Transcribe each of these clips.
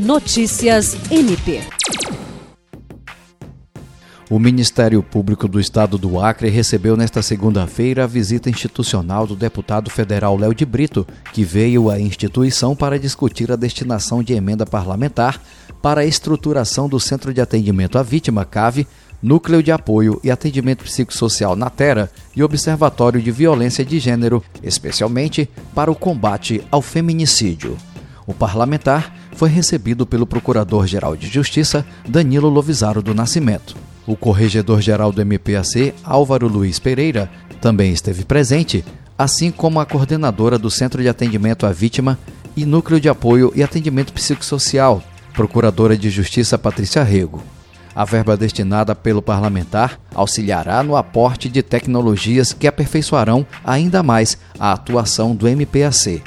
Notícias MP. O Ministério Público do Estado do Acre recebeu nesta segunda-feira a visita institucional do deputado federal Léo de Brito, que veio à instituição para discutir a destinação de emenda parlamentar para a estruturação do Centro de Atendimento à Vítima, CAVE, Núcleo de Apoio e Atendimento Psicossocial na Terra e Observatório de Violência de Gênero, especialmente para o combate ao feminicídio. O parlamentar foi recebido pelo Procurador-Geral de Justiça, Danilo Lovisaro do Nascimento. O corregedor-geral do MPAC, Álvaro Luiz Pereira, também esteve presente, assim como a coordenadora do Centro de Atendimento à Vítima e Núcleo de Apoio e Atendimento Psicossocial, Procuradora de Justiça Patrícia Rego. A verba destinada pelo parlamentar auxiliará no aporte de tecnologias que aperfeiçoarão ainda mais a atuação do MPAC.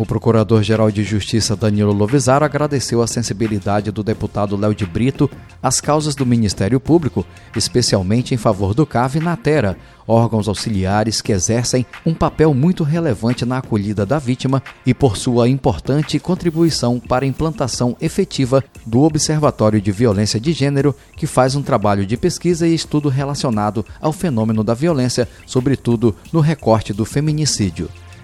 O Procurador-Geral de Justiça Danilo Lovisaro agradeceu a sensibilidade do deputado Léo de Brito às causas do Ministério Público, especialmente em favor do CAV na Terra, órgãos auxiliares que exercem um papel muito relevante na acolhida da vítima e por sua importante contribuição para a implantação efetiva do Observatório de Violência de Gênero, que faz um trabalho de pesquisa e estudo relacionado ao fenômeno da violência, sobretudo no recorte do feminicídio.